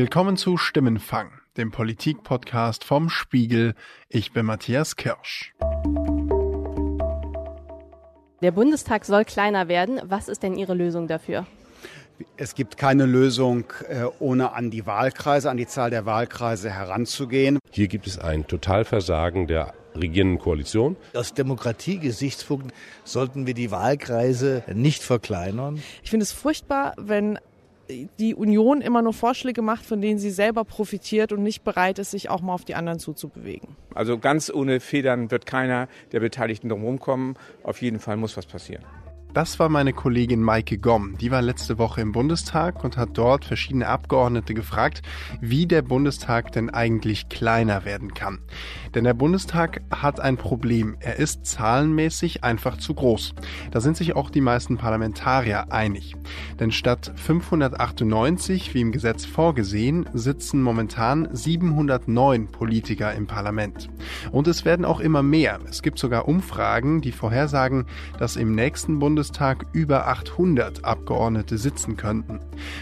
Willkommen zu Stimmenfang, dem Politik-Podcast vom Spiegel. Ich bin Matthias Kirsch. Der Bundestag soll kleiner werden. Was ist denn Ihre Lösung dafür? Es gibt keine Lösung, äh, ohne an die Wahlkreise, an die Zahl der Wahlkreise heranzugehen. Hier gibt es ein Totalversagen der regierenden Koalition. Aus Demokratiegesichtspunkten sollten wir die Wahlkreise nicht verkleinern. Ich finde es furchtbar, wenn die Union immer nur Vorschläge macht, von denen sie selber profitiert und nicht bereit ist, sich auch mal auf die anderen zuzubewegen. Also ganz ohne Federn wird keiner der Beteiligten drumherum kommen. Auf jeden Fall muss was passieren. Das war meine Kollegin Maike Gomm. Die war letzte Woche im Bundestag und hat dort verschiedene Abgeordnete gefragt, wie der Bundestag denn eigentlich kleiner werden kann. Denn der Bundestag hat ein Problem. Er ist zahlenmäßig einfach zu groß. Da sind sich auch die meisten Parlamentarier einig. Denn statt 598, wie im Gesetz vorgesehen, sitzen momentan 709 Politiker im Parlament. Und es werden auch immer mehr. Es gibt sogar Umfragen, die vorhersagen, dass im nächsten Bundestag Bundestag über 800 Abgeordnete sitzen könnten.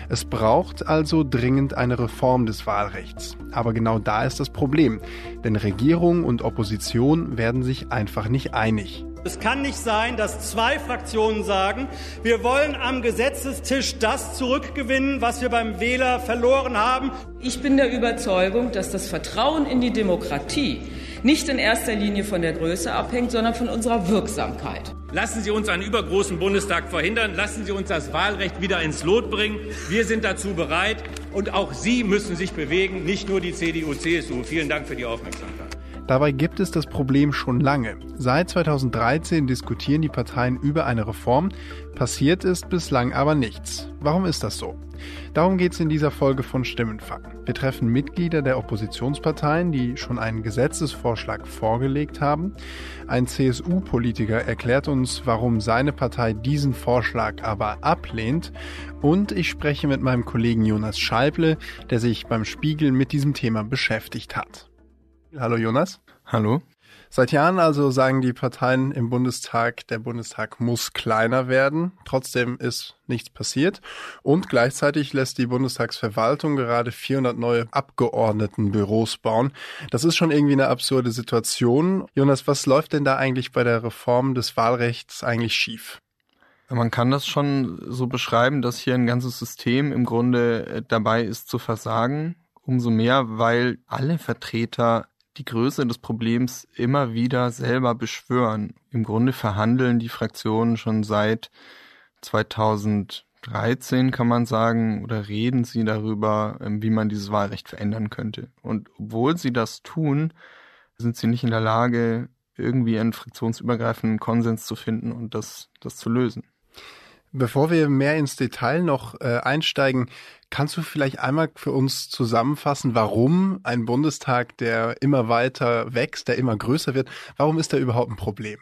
Es braucht also dringend eine Reform des Wahlrechts. Aber genau da ist das Problem, denn Regierung und Opposition werden sich einfach nicht einig. Es kann nicht sein, dass zwei Fraktionen sagen, wir wollen am Gesetzestisch das zurückgewinnen, was wir beim Wähler verloren haben. Ich bin der Überzeugung, dass das Vertrauen in die Demokratie nicht in erster Linie von der Größe abhängt, sondern von unserer Wirksamkeit. Lassen Sie uns einen übergroßen Bundestag verhindern. Lassen Sie uns das Wahlrecht wieder ins Lot bringen. Wir sind dazu bereit. Und auch Sie müssen sich bewegen, nicht nur die CDU, CSU. Vielen Dank für die Aufmerksamkeit. Dabei gibt es das Problem schon lange. Seit 2013 diskutieren die Parteien über eine Reform, passiert ist bislang aber nichts. Warum ist das so? Darum geht es in dieser Folge von Stimmenfang. Wir treffen Mitglieder der Oppositionsparteien, die schon einen Gesetzesvorschlag vorgelegt haben. Ein CSU-Politiker erklärt uns, warum seine Partei diesen Vorschlag aber ablehnt. Und ich spreche mit meinem Kollegen Jonas Scheible, der sich beim Spiegel mit diesem Thema beschäftigt hat. Hallo Jonas. Hallo. Seit Jahren also sagen die Parteien im Bundestag, der Bundestag muss kleiner werden. Trotzdem ist nichts passiert. Und gleichzeitig lässt die Bundestagsverwaltung gerade 400 neue Abgeordnetenbüros bauen. Das ist schon irgendwie eine absurde Situation. Jonas, was läuft denn da eigentlich bei der Reform des Wahlrechts eigentlich schief? Man kann das schon so beschreiben, dass hier ein ganzes System im Grunde dabei ist zu versagen. Umso mehr, weil alle Vertreter die Größe des Problems immer wieder selber beschwören. Im Grunde verhandeln die Fraktionen schon seit 2013, kann man sagen, oder reden sie darüber, ähm, wie man dieses Wahlrecht verändern könnte. Und obwohl sie das tun, sind sie nicht in der Lage, irgendwie einen fraktionsübergreifenden Konsens zu finden und das, das zu lösen. Bevor wir mehr ins Detail noch äh, einsteigen, kannst du vielleicht einmal für uns zusammenfassen, warum ein Bundestag, der immer weiter wächst, der immer größer wird, warum ist da überhaupt ein Problem?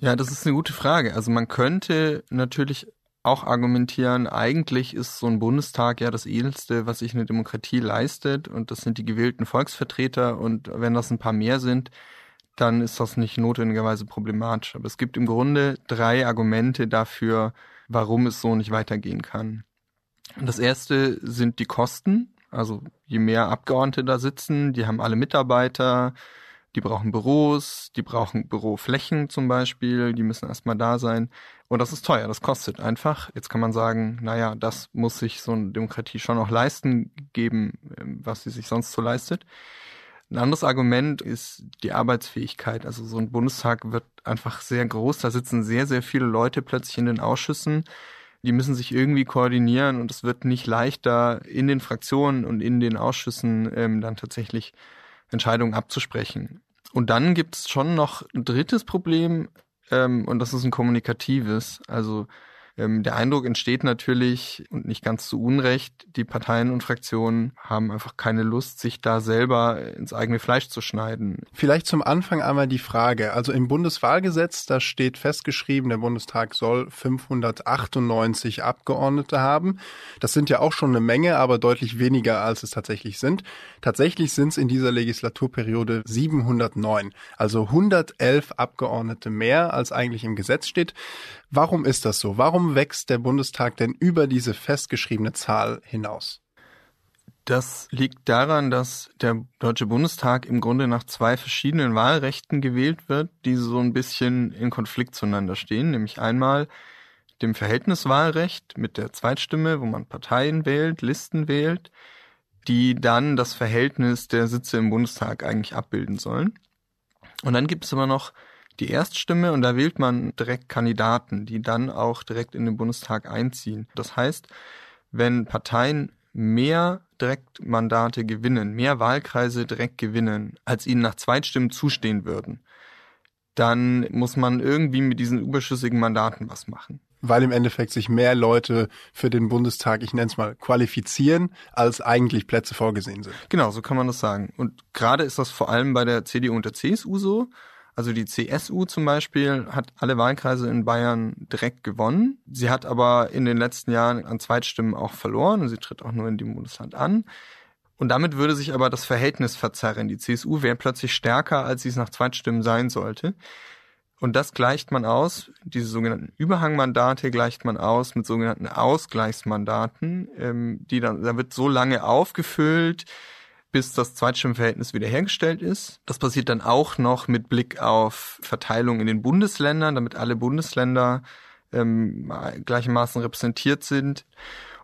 Ja, das ist eine gute Frage. Also man könnte natürlich auch argumentieren, eigentlich ist so ein Bundestag ja das edelste, was sich eine Demokratie leistet und das sind die gewählten Volksvertreter und wenn das ein paar mehr sind, dann ist das nicht notwendigerweise problematisch. Aber es gibt im Grunde drei Argumente dafür, warum es so nicht weitergehen kann. Das erste sind die Kosten. Also je mehr Abgeordnete da sitzen, die haben alle Mitarbeiter, die brauchen Büros, die brauchen Büroflächen zum Beispiel, die müssen erstmal da sein. Und das ist teuer, das kostet einfach. Jetzt kann man sagen, naja, das muss sich so eine Demokratie schon auch leisten geben, was sie sich sonst so leistet. Ein anderes Argument ist die Arbeitsfähigkeit. Also so ein Bundestag wird einfach sehr groß. Da sitzen sehr, sehr viele Leute plötzlich in den Ausschüssen. Die müssen sich irgendwie koordinieren und es wird nicht leichter, in den Fraktionen und in den Ausschüssen ähm, dann tatsächlich Entscheidungen abzusprechen. Und dann gibt es schon noch ein drittes Problem ähm, und das ist ein kommunikatives. Also ähm, der Eindruck entsteht natürlich und nicht ganz zu Unrecht, die Parteien und Fraktionen haben einfach keine Lust, sich da selber ins eigene Fleisch zu schneiden. Vielleicht zum Anfang einmal die Frage. Also im Bundeswahlgesetz, da steht festgeschrieben, der Bundestag soll 598 Abgeordnete haben. Das sind ja auch schon eine Menge, aber deutlich weniger, als es tatsächlich sind. Tatsächlich sind es in dieser Legislaturperiode 709, also 111 Abgeordnete mehr, als eigentlich im Gesetz steht. Warum ist das so? Warum wächst der Bundestag denn über diese festgeschriebene Zahl hinaus? Das liegt daran, dass der Deutsche Bundestag im Grunde nach zwei verschiedenen Wahlrechten gewählt wird, die so ein bisschen in Konflikt zueinander stehen, nämlich einmal dem Verhältniswahlrecht mit der Zweitstimme, wo man Parteien wählt, Listen wählt, die dann das Verhältnis der Sitze im Bundestag eigentlich abbilden sollen. Und dann gibt es aber noch die Erststimme und da wählt man direkt Kandidaten, die dann auch direkt in den Bundestag einziehen. Das heißt, wenn Parteien mehr Direktmandate gewinnen, mehr Wahlkreise direkt gewinnen, als ihnen nach Zweitstimmen zustehen würden, dann muss man irgendwie mit diesen überschüssigen Mandaten was machen. Weil im Endeffekt sich mehr Leute für den Bundestag, ich nenne es mal, qualifizieren, als eigentlich Plätze vorgesehen sind. Genau, so kann man das sagen. Und gerade ist das vor allem bei der CDU und der CSU so. Also die CSU zum Beispiel hat alle Wahlkreise in Bayern direkt gewonnen. Sie hat aber in den letzten Jahren an Zweitstimmen auch verloren und sie tritt auch nur in dem Bundesland an. Und damit würde sich aber das Verhältnis verzerren. Die CSU wäre plötzlich stärker, als sie es nach Zweitstimmen sein sollte. Und das gleicht man aus, diese sogenannten Überhangmandate gleicht man aus mit sogenannten Ausgleichsmandaten, ähm, die dann, da wird so lange aufgefüllt, bis das Zweitstimmverhältnis wiederhergestellt ist. Das passiert dann auch noch mit Blick auf Verteilung in den Bundesländern, damit alle Bundesländer ähm, gleichermaßen repräsentiert sind.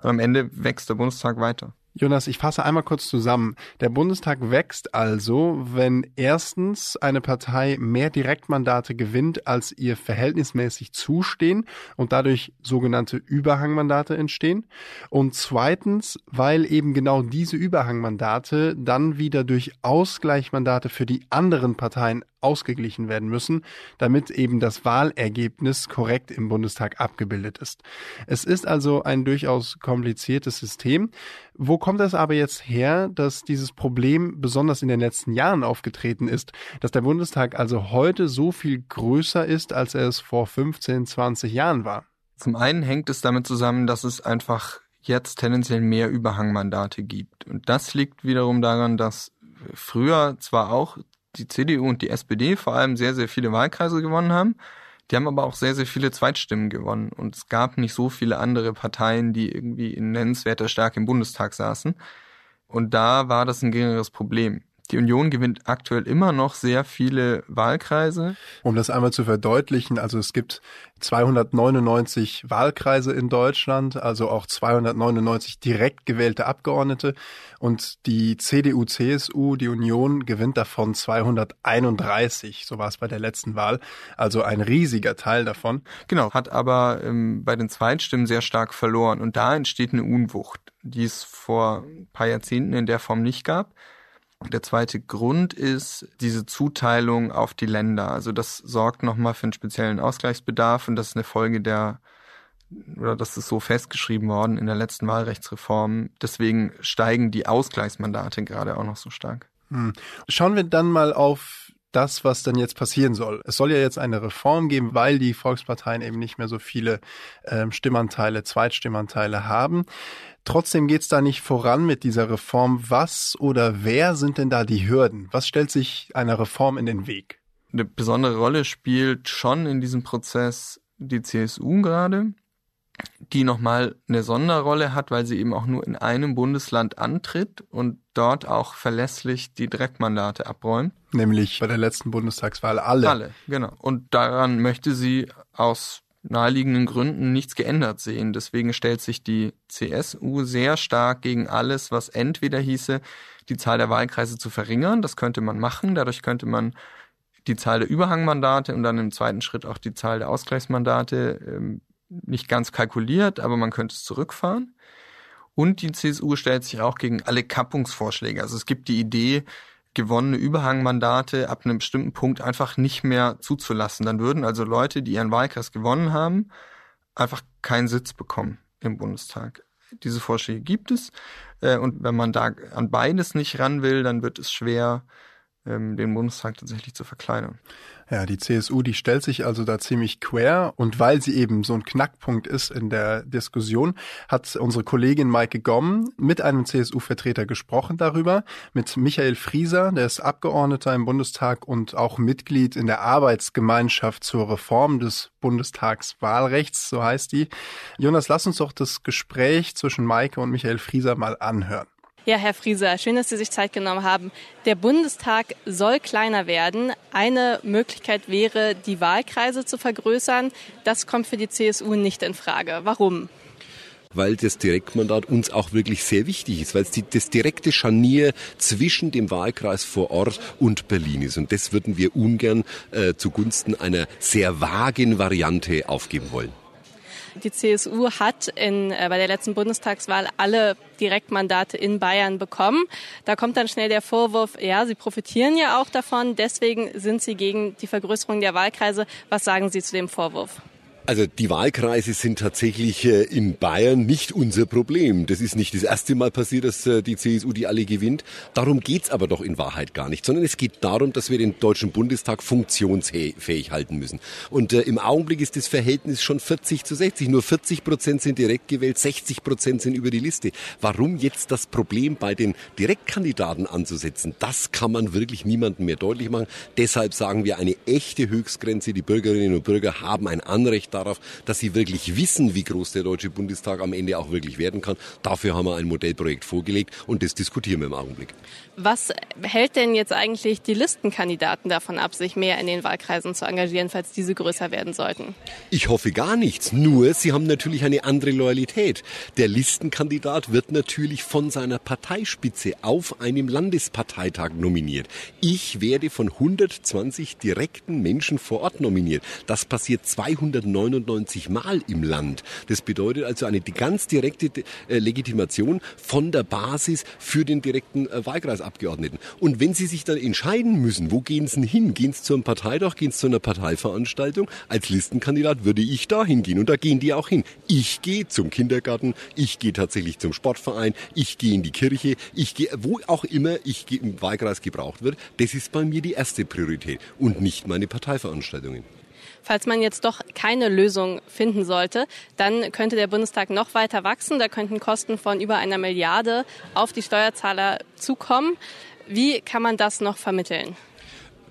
Und am Ende wächst der Bundestag weiter. Jonas, ich fasse einmal kurz zusammen. Der Bundestag wächst also, wenn erstens eine Partei mehr Direktmandate gewinnt, als ihr verhältnismäßig zustehen und dadurch sogenannte Überhangmandate entstehen. Und zweitens, weil eben genau diese Überhangmandate dann wieder durch Ausgleichmandate für die anderen Parteien ausgeglichen werden müssen, damit eben das Wahlergebnis korrekt im Bundestag abgebildet ist. Es ist also ein durchaus kompliziertes System. Wo kommt es aber jetzt her, dass dieses Problem besonders in den letzten Jahren aufgetreten ist, dass der Bundestag also heute so viel größer ist, als er es vor 15, 20 Jahren war? Zum einen hängt es damit zusammen, dass es einfach jetzt tendenziell mehr Überhangmandate gibt. Und das liegt wiederum daran, dass früher zwar auch die CDU und die SPD vor allem sehr, sehr viele Wahlkreise gewonnen haben. Die haben aber auch sehr, sehr viele Zweitstimmen gewonnen. Und es gab nicht so viele andere Parteien, die irgendwie in nennenswerter Stärke im Bundestag saßen. Und da war das ein geringeres Problem. Die Union gewinnt aktuell immer noch sehr viele Wahlkreise. Um das einmal zu verdeutlichen, also es gibt 299 Wahlkreise in Deutschland, also auch 299 direkt gewählte Abgeordnete und die CDU, CSU, die Union gewinnt davon 231, so war es bei der letzten Wahl, also ein riesiger Teil davon. Genau, hat aber ähm, bei den Zweitstimmen sehr stark verloren und da entsteht eine Unwucht, die es vor ein paar Jahrzehnten in der Form nicht gab. Der zweite Grund ist diese Zuteilung auf die Länder. Also das sorgt nochmal für einen speziellen Ausgleichsbedarf und das ist eine Folge der, oder das ist so festgeschrieben worden in der letzten Wahlrechtsreform. Deswegen steigen die Ausgleichsmandate gerade auch noch so stark. Hm. Schauen wir dann mal auf das, was dann jetzt passieren soll. Es soll ja jetzt eine Reform geben, weil die Volksparteien eben nicht mehr so viele ähm, Stimmanteile, Zweitstimmanteile haben. Trotzdem geht es da nicht voran mit dieser Reform. Was oder wer sind denn da die Hürden? Was stellt sich einer Reform in den Weg? Eine besondere Rolle spielt schon in diesem Prozess die CSU gerade, die nochmal eine Sonderrolle hat, weil sie eben auch nur in einem Bundesland antritt und dort auch verlässlich die Direktmandate abräumt. Nämlich bei der letzten Bundestagswahl alle. Alle, genau. Und daran möchte sie aus naheliegenden Gründen nichts geändert sehen. Deswegen stellt sich die CSU sehr stark gegen alles, was entweder hieße, die Zahl der Wahlkreise zu verringern. Das könnte man machen. Dadurch könnte man die Zahl der Überhangmandate und dann im zweiten Schritt auch die Zahl der Ausgleichsmandate ähm, nicht ganz kalkuliert, aber man könnte es zurückfahren. Und die CSU stellt sich auch gegen alle Kappungsvorschläge. Also es gibt die Idee, gewonnene Überhangmandate ab einem bestimmten Punkt einfach nicht mehr zuzulassen. Dann würden also Leute, die ihren Wahlkreis gewonnen haben, einfach keinen Sitz bekommen im Bundestag. Diese Vorschläge gibt es. Äh, und wenn man da an beides nicht ran will, dann wird es schwer, den Bundestag tatsächlich zu verkleinern. Ja, die CSU, die stellt sich also da ziemlich quer und weil sie eben so ein Knackpunkt ist in der Diskussion, hat unsere Kollegin Maike Gomm mit einem CSU-Vertreter gesprochen darüber, mit Michael Frieser, der ist Abgeordneter im Bundestag und auch Mitglied in der Arbeitsgemeinschaft zur Reform des Bundestagswahlrechts, so heißt die. Jonas, lass uns doch das Gespräch zwischen Maike und Michael Frieser mal anhören. Ja, Herr Frieser, schön, dass Sie sich Zeit genommen haben. Der Bundestag soll kleiner werden. Eine Möglichkeit wäre, die Wahlkreise zu vergrößern. Das kommt für die CSU nicht in Frage. Warum? weil das Direktmandat uns auch wirklich sehr wichtig ist, weil es die, das direkte Scharnier zwischen dem Wahlkreis vor Ort und Berlin ist. Und das würden wir ungern äh, zugunsten einer sehr vagen Variante aufgeben wollen. Die CSU hat in, äh, bei der letzten Bundestagswahl alle Direktmandate in Bayern bekommen. Da kommt dann schnell der Vorwurf, ja, sie profitieren ja auch davon, deswegen sind sie gegen die Vergrößerung der Wahlkreise. Was sagen Sie zu dem Vorwurf? Also die Wahlkreise sind tatsächlich äh, in Bayern nicht unser Problem. Das ist nicht das erste Mal passiert, dass äh, die CSU die alle gewinnt. Darum geht's aber doch in Wahrheit gar nicht, sondern es geht darum, dass wir den Deutschen Bundestag funktionsfähig halten müssen. Und äh, im Augenblick ist das Verhältnis schon 40 zu 60. Nur 40 Prozent sind direkt gewählt, 60 Prozent sind über die Liste. Warum jetzt das Problem bei den Direktkandidaten anzusetzen, das kann man wirklich niemandem mehr deutlich machen. Deshalb sagen wir eine echte Höchstgrenze. Die Bürgerinnen und Bürger haben ein Anrecht darauf, dass sie wirklich wissen, wie groß der Deutsche Bundestag am Ende auch wirklich werden kann. Dafür haben wir ein Modellprojekt vorgelegt und das diskutieren wir im Augenblick. Was hält denn jetzt eigentlich die Listenkandidaten davon ab, sich mehr in den Wahlkreisen zu engagieren, falls diese größer werden sollten? Ich hoffe gar nichts. Nur, sie haben natürlich eine andere Loyalität. Der Listenkandidat wird natürlich von seiner Parteispitze auf einem Landesparteitag nominiert. Ich werde von 120 direkten Menschen vor Ort nominiert. Das passiert 299 Mal im Land. Das bedeutet also eine ganz direkte äh, Legitimation von der Basis für den direkten äh, Wahlkreis Abgeordneten. Und wenn Sie sich dann entscheiden müssen, wo gehen Sie hin? Gehen Sie zu einem Parteitag? Gehen Sie zu einer Parteiveranstaltung? Als Listenkandidat würde ich da hingehen und da gehen die auch hin. Ich gehe zum Kindergarten, ich gehe tatsächlich zum Sportverein, ich gehe in die Kirche, ich gehe, wo auch immer ich im Wahlkreis gebraucht wird. Das ist bei mir die erste Priorität und nicht meine Parteiveranstaltungen. Falls man jetzt doch keine Lösung finden sollte, dann könnte der Bundestag noch weiter wachsen. Da könnten Kosten von über einer Milliarde auf die Steuerzahler zukommen. Wie kann man das noch vermitteln?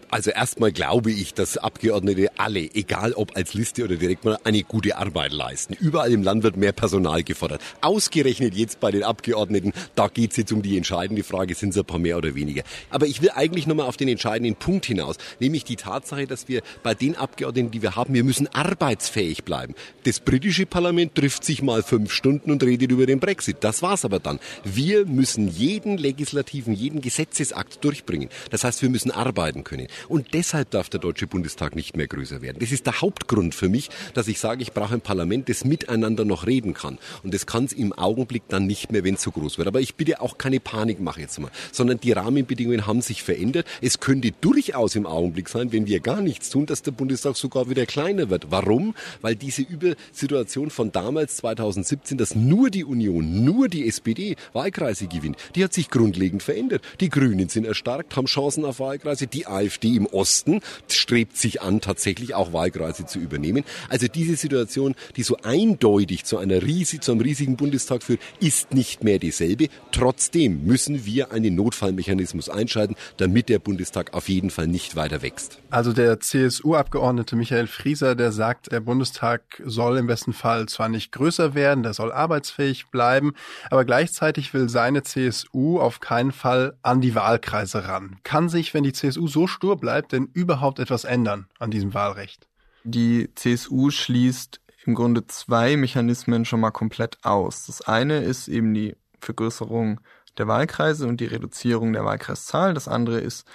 Also erstmal glaube ich, dass Abgeordnete alle, egal ob als Liste oder direkt mal, eine gute Arbeit leisten. Überall im Land wird mehr Personal gefordert. Ausgerechnet jetzt bei den Abgeordneten, da geht es jetzt um die entscheidende Frage, sind es ein paar mehr oder weniger. Aber ich will eigentlich nochmal auf den entscheidenden Punkt hinaus, nämlich die Tatsache, dass wir bei den Abgeordneten, die wir haben, wir müssen arbeitsfähig bleiben. Das britische Parlament trifft sich mal fünf Stunden und redet über den Brexit. Das war's aber dann. Wir müssen jeden legislativen, jeden Gesetzesakt durchbringen. Das heißt, wir müssen arbeiten können. Und deshalb darf der Deutsche Bundestag nicht mehr größer werden. Das ist der Hauptgrund für mich, dass ich sage, ich brauche ein Parlament, das miteinander noch reden kann. Und das kann es im Augenblick dann nicht mehr, wenn es so groß wird. Aber ich bitte auch keine Panik machen jetzt mal, sondern die Rahmenbedingungen haben sich verändert. Es könnte durchaus im Augenblick sein, wenn wir gar nichts tun, dass der Bundestag sogar wieder kleiner wird. Warum? Weil diese Übersituation von damals 2017, dass nur die Union, nur die SPD Wahlkreise gewinnt, die hat sich grundlegend verändert. Die Grünen sind erstarkt, haben Chancen auf Wahlkreise, die AfD im Osten strebt sich an, tatsächlich auch Wahlkreise zu übernehmen. Also diese Situation, die so eindeutig zu einer riesig, zu einem riesigen Bundestag führt, ist nicht mehr dieselbe. Trotzdem müssen wir einen Notfallmechanismus einschalten, damit der Bundestag auf jeden Fall nicht weiter wächst. Also der CSU-Abgeordnete Michael Frieser, der sagt, der Bundestag soll im besten Fall zwar nicht größer werden, der soll arbeitsfähig bleiben, aber gleichzeitig will seine CSU auf keinen Fall an die Wahlkreise ran. Kann sich, wenn die CSU so stur bleibt, denn überhaupt etwas ändern an diesem Wahlrecht? Die CSU schließt im Grunde zwei Mechanismen schon mal komplett aus. Das eine ist eben die Vergrößerung der Wahlkreise und die Reduzierung der Wahlkreiszahl. Das andere ist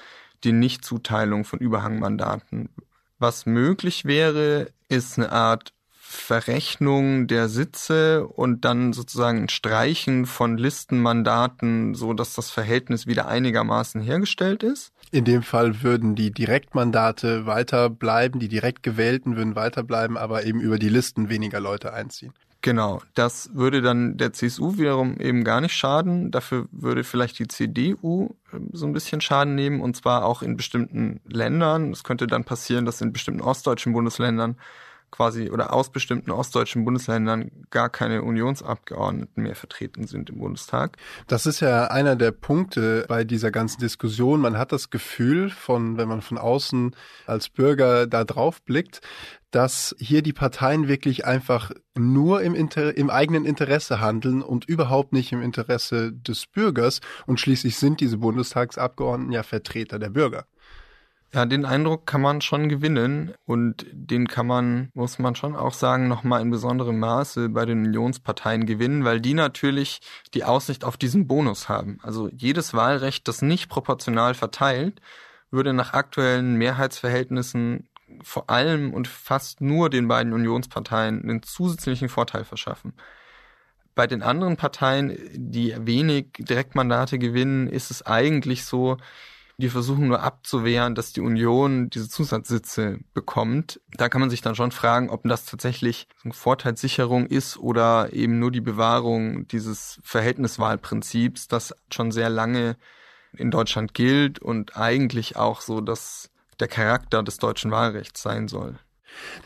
die Nichtzuteilung von Überhangmandaten. Was möglich wäre, ist eine Art Verrechnung der Sitze und dann sozusagen ein Streichen von Listenmandaten, so dass das Verhältnis wieder einigermaßen hergestellt ist. In dem Fall würden die Direktmandate weiterbleiben, die direkt gewählten würden weiterbleiben, aber eben über die Listen weniger Leute einziehen. Genau, das würde dann der CSU wiederum eben gar nicht schaden. Dafür würde vielleicht die CDU ähm, so ein bisschen Schaden nehmen und zwar auch in bestimmten Ländern. Es könnte dann passieren, dass in bestimmten ostdeutschen Bundesländern quasi oder aus bestimmten ostdeutschen Bundesländern gar keine Unionsabgeordneten mehr vertreten sind im Bundestag. Das ist ja einer der Punkte bei dieser ganzen Diskussion. Man hat das Gefühl von, wenn man von außen als Bürger da drauf blickt, dass hier die Parteien wirklich einfach nur im, Inter im eigenen Interesse handeln und überhaupt nicht im Interesse des Bürgers. Und schließlich sind diese Bundestagsabgeordneten ja Vertreter der Bürger. Ja, den Eindruck kann man schon gewinnen und den kann man, muss man schon auch sagen, nochmal in besonderem Maße bei den Unionsparteien gewinnen, weil die natürlich die Aussicht auf diesen Bonus haben. Also jedes Wahlrecht, das nicht proportional verteilt, würde nach aktuellen Mehrheitsverhältnissen vor allem und fast nur den beiden Unionsparteien einen zusätzlichen Vorteil verschaffen. Bei den anderen Parteien, die wenig Direktmandate gewinnen, ist es eigentlich so, die versuchen nur abzuwehren, dass die Union diese Zusatzsitze bekommt. Da kann man sich dann schon fragen, ob das tatsächlich eine Vorteilssicherung ist oder eben nur die Bewahrung dieses Verhältniswahlprinzips, das schon sehr lange in Deutschland gilt und eigentlich auch so dass der Charakter des deutschen Wahlrechts sein soll.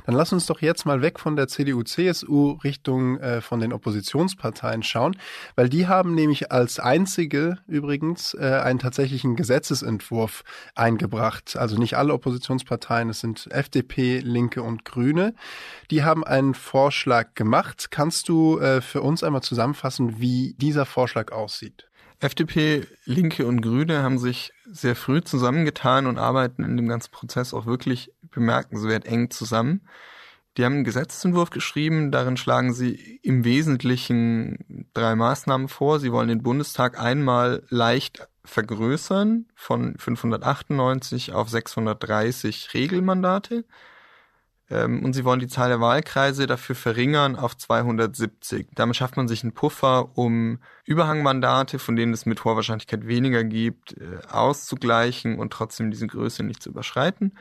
Dann lass uns doch jetzt mal weg von der CDU, CSU Richtung äh, von den Oppositionsparteien schauen, weil die haben nämlich als einzige übrigens äh, einen tatsächlichen Gesetzesentwurf eingebracht. Also nicht alle Oppositionsparteien, es sind FDP, Linke und Grüne. Die haben einen Vorschlag gemacht. Kannst du äh, für uns einmal zusammenfassen, wie dieser Vorschlag aussieht? FDP, Linke und Grüne haben sich sehr früh zusammengetan und arbeiten in dem ganzen Prozess auch wirklich bemerkenswert eng zusammen. Die haben einen Gesetzentwurf geschrieben, darin schlagen sie im Wesentlichen drei Maßnahmen vor. Sie wollen den Bundestag einmal leicht vergrößern von 598 auf 630 Regelmandate. Ähm, und sie wollen die Zahl der Wahlkreise dafür verringern auf 270. Damit schafft man sich einen Puffer, um Überhangmandate, von denen es mit hoher Wahrscheinlichkeit weniger gibt, äh, auszugleichen und trotzdem diese Größe nicht zu überschreiten.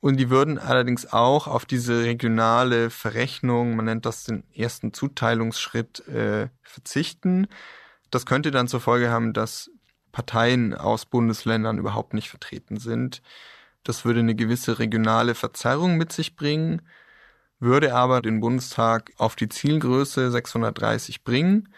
Und die würden allerdings auch auf diese regionale Verrechnung, man nennt das den ersten Zuteilungsschritt, äh, verzichten. Das könnte dann zur Folge haben, dass Parteien aus Bundesländern überhaupt nicht vertreten sind. Das würde eine gewisse regionale Verzerrung mit sich bringen, würde aber den Bundestag auf die Zielgröße 630 bringen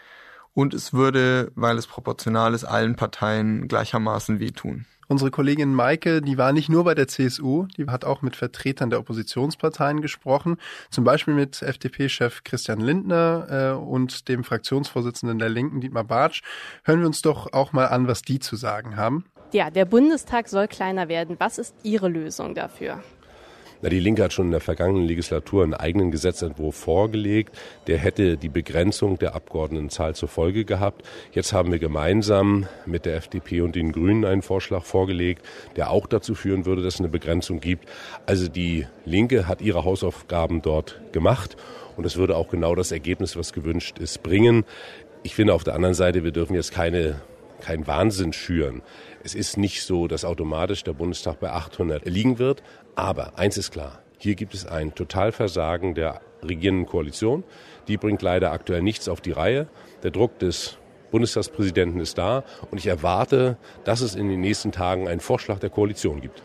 und es würde, weil es proportional ist, allen Parteien gleichermaßen wehtun. Unsere Kollegin Maike, die war nicht nur bei der CSU, die hat auch mit Vertretern der Oppositionsparteien gesprochen, zum Beispiel mit FDP-Chef Christian Lindner äh, und dem Fraktionsvorsitzenden der Linken, Dietmar Bartsch. Hören wir uns doch auch mal an, was die zu sagen haben. Ja, der Bundestag soll kleiner werden. Was ist Ihre Lösung dafür? Na, die Linke hat schon in der vergangenen Legislatur einen eigenen Gesetzentwurf vorgelegt. Der hätte die Begrenzung der Abgeordnetenzahl zur Folge gehabt. Jetzt haben wir gemeinsam mit der FDP und den Grünen einen Vorschlag vorgelegt, der auch dazu führen würde, dass es eine Begrenzung gibt. Also die Linke hat ihre Hausaufgaben dort gemacht und es würde auch genau das Ergebnis, was gewünscht ist, bringen. Ich finde auf der anderen Seite, wir dürfen jetzt keine kein Wahnsinn schüren. Es ist nicht so, dass automatisch der Bundestag bei 800 liegen wird. Aber eins ist klar. Hier gibt es ein Totalversagen der regierenden Koalition. Die bringt leider aktuell nichts auf die Reihe. Der Druck des Bundestagspräsidenten ist da und ich erwarte, dass es in den nächsten Tagen einen Vorschlag der Koalition gibt.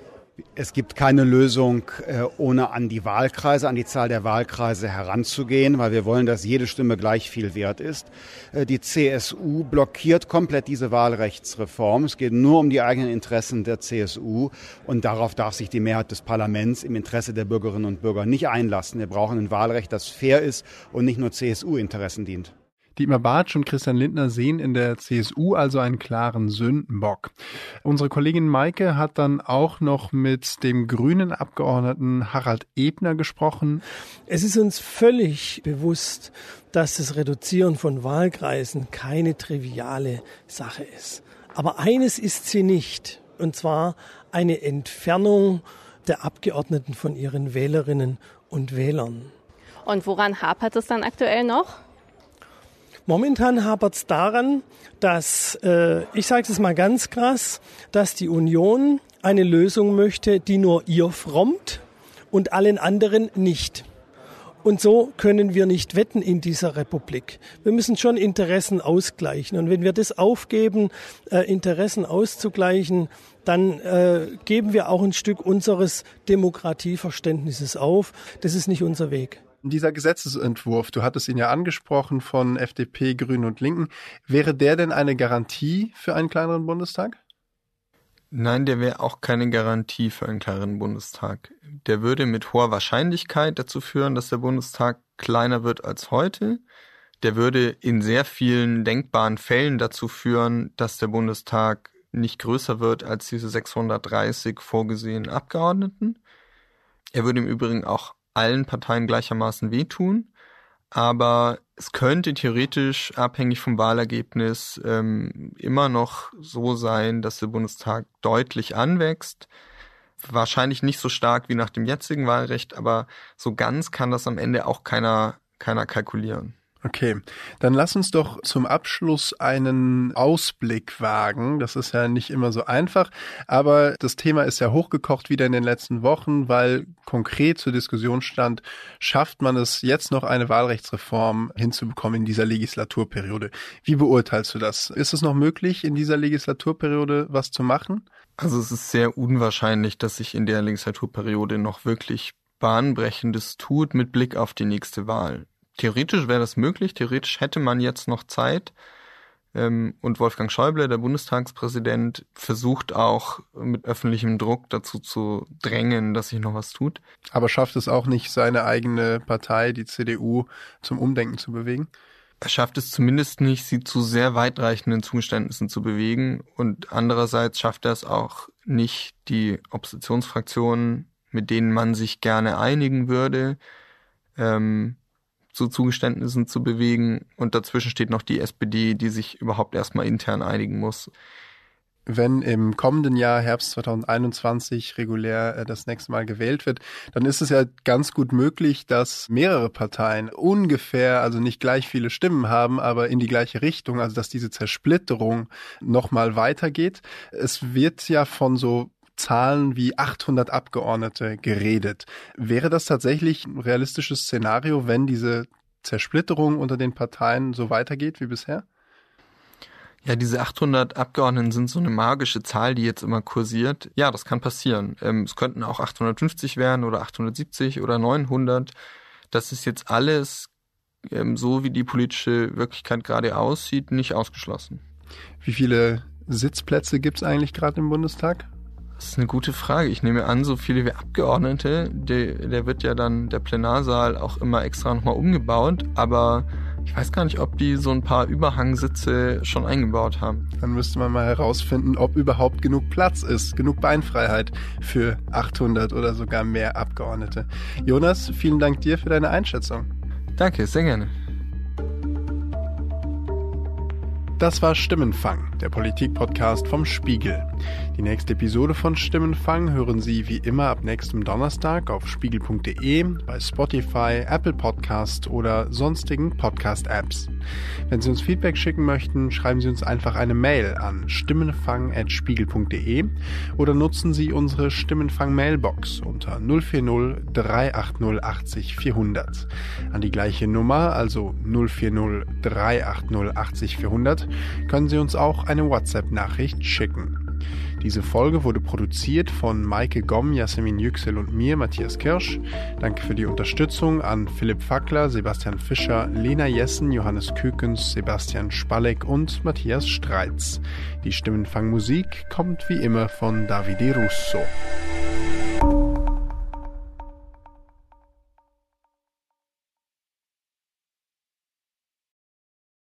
Es gibt keine Lösung, äh, ohne an die Wahlkreise, an die Zahl der Wahlkreise heranzugehen, weil wir wollen, dass jede Stimme gleich viel wert ist. Äh, die CSU blockiert komplett diese Wahlrechtsreform. Es geht nur um die eigenen Interessen der CSU und darauf darf sich die Mehrheit des Parlaments im Interesse der Bürgerinnen und Bürger nicht einlassen. Wir brauchen ein Wahlrecht, das fair ist und nicht nur CSU-Interessen dient. Dietmar Bartsch und Christian Lindner sehen in der CSU also einen klaren Sündenbock. Unsere Kollegin Maike hat dann auch noch mit dem grünen Abgeordneten Harald Ebner gesprochen. Es ist uns völlig bewusst, dass das Reduzieren von Wahlkreisen keine triviale Sache ist. Aber eines ist sie nicht, und zwar eine Entfernung der Abgeordneten von ihren Wählerinnen und Wählern. Und woran hapert es dann aktuell noch? Momentan hapert es daran, dass, äh, ich sage es mal ganz krass, dass die Union eine Lösung möchte, die nur ihr frommt und allen anderen nicht. Und so können wir nicht wetten in dieser Republik. Wir müssen schon Interessen ausgleichen. Und wenn wir das aufgeben, äh, Interessen auszugleichen, dann äh, geben wir auch ein Stück unseres Demokratieverständnisses auf. Das ist nicht unser Weg. Dieser Gesetzesentwurf, du hattest ihn ja angesprochen von FDP, Grünen und Linken, wäre der denn eine Garantie für einen kleineren Bundestag? Nein, der wäre auch keine Garantie für einen kleineren Bundestag. Der würde mit hoher Wahrscheinlichkeit dazu führen, dass der Bundestag kleiner wird als heute. Der würde in sehr vielen denkbaren Fällen dazu führen, dass der Bundestag nicht größer wird als diese 630 vorgesehenen Abgeordneten. Er würde im Übrigen auch allen Parteien gleichermaßen wehtun. Aber es könnte theoretisch abhängig vom Wahlergebnis ähm, immer noch so sein, dass der Bundestag deutlich anwächst. Wahrscheinlich nicht so stark wie nach dem jetzigen Wahlrecht, aber so ganz kann das am Ende auch keiner, keiner kalkulieren. Okay, dann lass uns doch zum Abschluss einen Ausblick wagen. Das ist ja nicht immer so einfach, aber das Thema ist ja hochgekocht wieder in den letzten Wochen, weil konkret zur Diskussion stand, schafft man es jetzt noch eine Wahlrechtsreform hinzubekommen in dieser Legislaturperiode. Wie beurteilst du das? Ist es noch möglich, in dieser Legislaturperiode was zu machen? Also es ist sehr unwahrscheinlich, dass sich in der Legislaturperiode noch wirklich Bahnbrechendes tut mit Blick auf die nächste Wahl. Theoretisch wäre das möglich, theoretisch hätte man jetzt noch Zeit. Ähm, und Wolfgang Schäuble, der Bundestagspräsident, versucht auch mit öffentlichem Druck dazu zu drängen, dass sich noch was tut. Aber schafft es auch nicht, seine eigene Partei, die CDU, zum Umdenken zu bewegen? Er schafft es zumindest nicht, sie zu sehr weitreichenden Zugeständnissen zu bewegen. Und andererseits schafft er es auch nicht, die Oppositionsfraktionen, mit denen man sich gerne einigen würde, ähm, zu Zugeständnissen zu bewegen. Und dazwischen steht noch die SPD, die sich überhaupt erstmal intern einigen muss. Wenn im kommenden Jahr, Herbst 2021, regulär äh, das nächste Mal gewählt wird, dann ist es ja ganz gut möglich, dass mehrere Parteien ungefähr, also nicht gleich viele Stimmen haben, aber in die gleiche Richtung, also dass diese Zersplitterung nochmal weitergeht. Es wird ja von so Zahlen wie 800 Abgeordnete geredet. Wäre das tatsächlich ein realistisches Szenario, wenn diese Zersplitterung unter den Parteien so weitergeht wie bisher? Ja, diese 800 Abgeordneten sind so eine magische Zahl, die jetzt immer kursiert. Ja, das kann passieren. Ähm, es könnten auch 850 werden oder 870 oder 900. Das ist jetzt alles, ähm, so wie die politische Wirklichkeit gerade aussieht, nicht ausgeschlossen. Wie viele Sitzplätze gibt es eigentlich gerade im Bundestag? Das ist eine gute Frage. Ich nehme an, so viele wie Abgeordnete, der, der wird ja dann der Plenarsaal auch immer extra nochmal umgebaut, aber ich weiß gar nicht, ob die so ein paar Überhangsitze schon eingebaut haben. Dann müsste man mal herausfinden, ob überhaupt genug Platz ist, genug Beinfreiheit für 800 oder sogar mehr Abgeordnete. Jonas, vielen Dank dir für deine Einschätzung. Danke, sehr gerne. Das war Stimmenfang, der Politik-Podcast vom Spiegel. Die nächste Episode von Stimmenfang hören Sie wie immer ab nächstem Donnerstag auf spiegel.de, bei Spotify, Apple Podcast oder sonstigen Podcast-Apps. Wenn Sie uns Feedback schicken möchten, schreiben Sie uns einfach eine Mail an stimmenfang.spiegel.de oder nutzen Sie unsere Stimmenfang-Mailbox unter 040 380 80 400. An die gleiche Nummer, also 040 380 80 400, können Sie uns auch eine WhatsApp-Nachricht schicken. Diese Folge wurde produziert von Maike Gomm, Jasmin Yüksel und mir, Matthias Kirsch. Danke für die Unterstützung an Philipp Fackler, Sebastian Fischer, Lena Jessen, Johannes Kükens, Sebastian Spalleck und Matthias Streitz. Die Stimmenfangmusik kommt wie immer von Davide Russo.